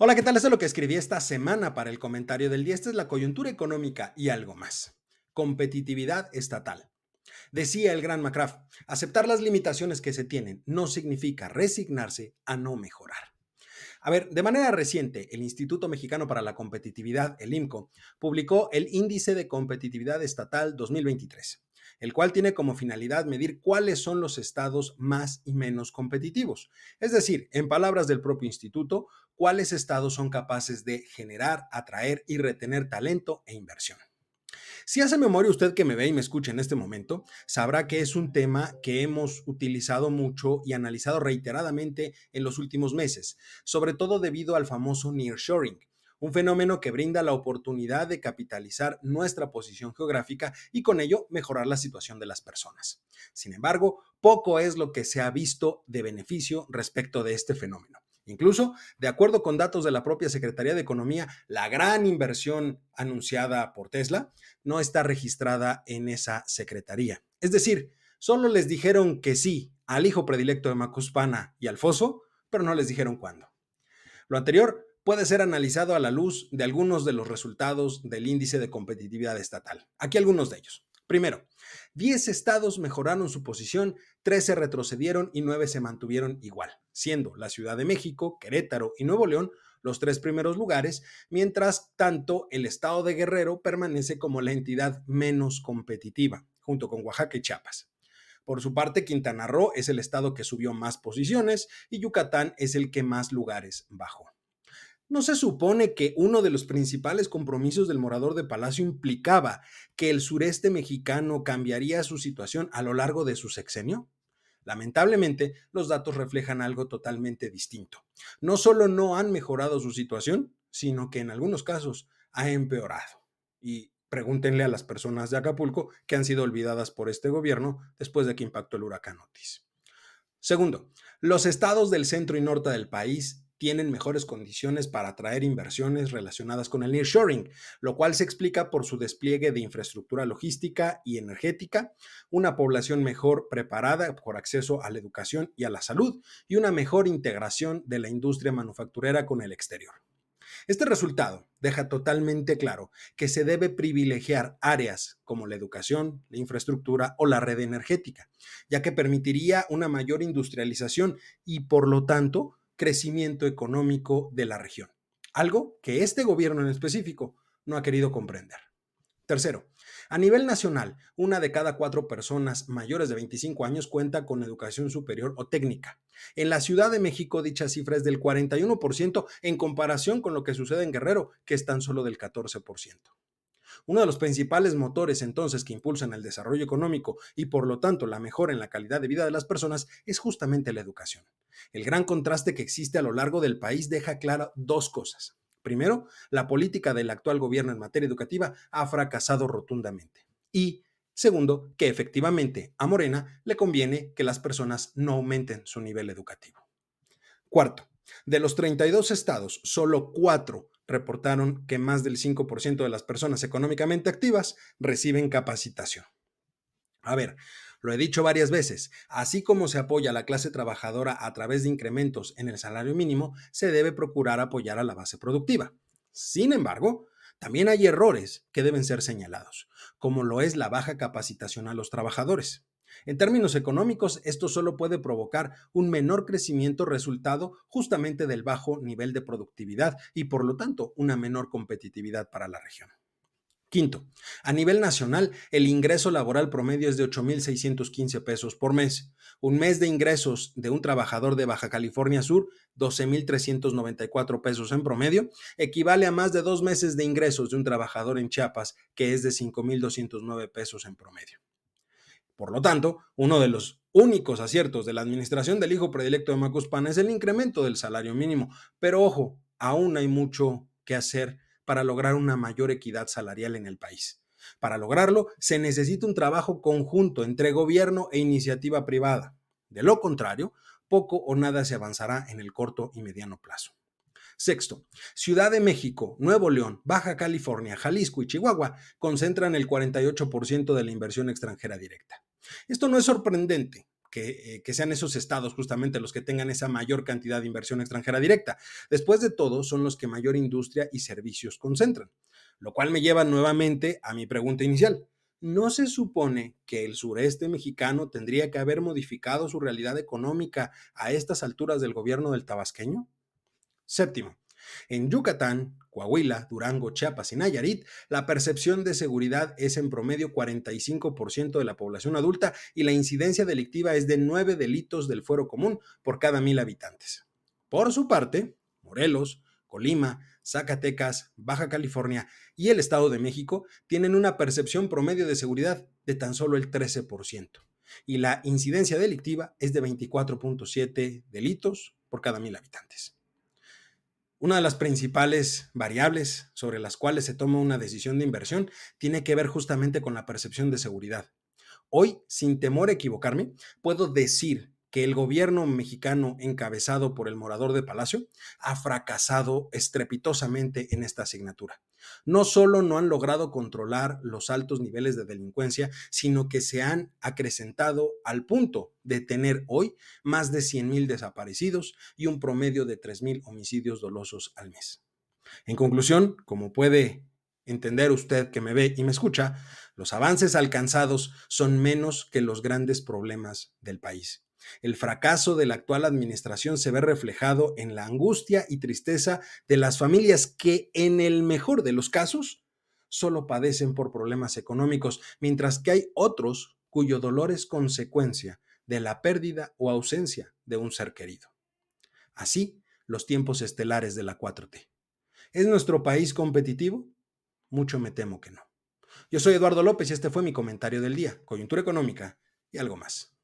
Hola, ¿qué tal? Esto es lo que escribí esta semana para el comentario del día. Esta es la coyuntura económica y algo más. Competitividad estatal. Decía el gran McCraft, aceptar las limitaciones que se tienen no significa resignarse a no mejorar. A ver, de manera reciente, el Instituto Mexicano para la Competitividad, el IMCO, publicó el Índice de Competitividad Estatal 2023 el cual tiene como finalidad medir cuáles son los estados más y menos competitivos. Es decir, en palabras del propio instituto, cuáles estados son capaces de generar, atraer y retener talento e inversión. Si hace memoria usted que me ve y me escucha en este momento, sabrá que es un tema que hemos utilizado mucho y analizado reiteradamente en los últimos meses, sobre todo debido al famoso nearshoring, un fenómeno que brinda la oportunidad de capitalizar nuestra posición geográfica y con ello mejorar la situación de las personas. Sin embargo, poco es lo que se ha visto de beneficio respecto de este fenómeno. Incluso, de acuerdo con datos de la propia Secretaría de Economía, la gran inversión anunciada por Tesla no está registrada en esa secretaría. Es decir, solo les dijeron que sí al hijo predilecto de Macuspana y al Foso, pero no les dijeron cuándo. Lo anterior puede ser analizado a la luz de algunos de los resultados del índice de competitividad estatal. Aquí algunos de ellos. Primero, 10 estados mejoraron su posición, 13 retrocedieron y 9 se mantuvieron igual, siendo la Ciudad de México, Querétaro y Nuevo León los tres primeros lugares, mientras tanto el estado de Guerrero permanece como la entidad menos competitiva, junto con Oaxaca y Chiapas. Por su parte, Quintana Roo es el estado que subió más posiciones y Yucatán es el que más lugares bajó. ¿No se supone que uno de los principales compromisos del morador de Palacio implicaba que el sureste mexicano cambiaría su situación a lo largo de su sexenio? Lamentablemente, los datos reflejan algo totalmente distinto. No solo no han mejorado su situación, sino que en algunos casos ha empeorado. Y pregúntenle a las personas de Acapulco que han sido olvidadas por este gobierno después de que impactó el huracán Otis. Segundo, los estados del centro y norte del país tienen mejores condiciones para atraer inversiones relacionadas con el nearshoring, lo cual se explica por su despliegue de infraestructura logística y energética, una población mejor preparada por acceso a la educación y a la salud y una mejor integración de la industria manufacturera con el exterior. Este resultado deja totalmente claro que se debe privilegiar áreas como la educación, la infraestructura o la red energética, ya que permitiría una mayor industrialización y por lo tanto crecimiento económico de la región, algo que este gobierno en específico no ha querido comprender. Tercero, a nivel nacional, una de cada cuatro personas mayores de 25 años cuenta con educación superior o técnica. En la Ciudad de México dicha cifra es del 41% en comparación con lo que sucede en Guerrero, que es tan solo del 14%. Uno de los principales motores entonces que impulsan el desarrollo económico y por lo tanto la mejora en la calidad de vida de las personas es justamente la educación. El gran contraste que existe a lo largo del país deja clara dos cosas. Primero, la política del actual gobierno en materia educativa ha fracasado rotundamente. Y segundo, que efectivamente a Morena le conviene que las personas no aumenten su nivel educativo. Cuarto, de los 32 estados, solo cuatro reportaron que más del 5% de las personas económicamente activas reciben capacitación. A ver, lo he dicho varias veces, así como se apoya a la clase trabajadora a través de incrementos en el salario mínimo, se debe procurar apoyar a la base productiva. Sin embargo, también hay errores que deben ser señalados, como lo es la baja capacitación a los trabajadores. En términos económicos, esto solo puede provocar un menor crecimiento resultado justamente del bajo nivel de productividad y por lo tanto una menor competitividad para la región. Quinto, a nivel nacional, el ingreso laboral promedio es de 8.615 pesos por mes. Un mes de ingresos de un trabajador de Baja California Sur, 12.394 pesos en promedio, equivale a más de dos meses de ingresos de un trabajador en Chiapas, que es de 5.209 pesos en promedio. Por lo tanto, uno de los únicos aciertos de la administración del hijo predilecto de Macuspana es el incremento del salario mínimo. Pero ojo, aún hay mucho que hacer para lograr una mayor equidad salarial en el país. Para lograrlo, se necesita un trabajo conjunto entre gobierno e iniciativa privada. De lo contrario, poco o nada se avanzará en el corto y mediano plazo. Sexto, Ciudad de México, Nuevo León, Baja California, Jalisco y Chihuahua concentran el 48% de la inversión extranjera directa. Esto no es sorprendente, que, que, sean esos estados justamente los que tengan esa mayor cantidad de inversión extranjera directa. Después de todo, son los que mayor industria y servicios concentran, lo cual me lleva nuevamente a mi pregunta inicial. ¿No se supone que el sureste mexicano tendría que haber modificado su realidad económica a estas alturas del gobierno del tabasqueño? Séptimo, en Yucatán, Coahuila, Durango, Chiapas y Nayarit, la percepción de seguridad es en promedio 45% de la población adulta y la incidencia delictiva es de 9 delitos del fuero común por cada mil habitantes. Por su parte, Morelos, Colima, Zacatecas, Baja California y el Estado de México tienen una percepción promedio de seguridad de tan solo el 13%. Y la incidencia delictiva es de 24.7 delitos por cada mil habitantes. Una de las principales variables sobre las cuales se toma una decisión de inversión tiene que ver justamente con la percepción de seguridad. Hoy, sin temor a equivocarme, puedo decir que el gobierno mexicano encabezado por el morador de Palacio ha fracasado estrepitosamente en esta asignatura. No solo no han logrado controlar los altos niveles de delincuencia, sino que se han acrecentado al punto de tener hoy más de 100 mil desaparecidos y un promedio de 3 mil homicidios dolosos al mes. En conclusión, como puede entender usted que me ve y me escucha, los avances alcanzados son menos que los grandes problemas del país. El fracaso de la actual administración se ve reflejado en la angustia y tristeza de las familias que, en el mejor de los casos, solo padecen por problemas económicos, mientras que hay otros cuyo dolor es consecuencia de la pérdida o ausencia de un ser querido. Así, los tiempos estelares de la 4T. ¿Es nuestro país competitivo? Mucho me temo que no. Yo soy Eduardo López y este fue mi comentario del día, coyuntura económica y algo más.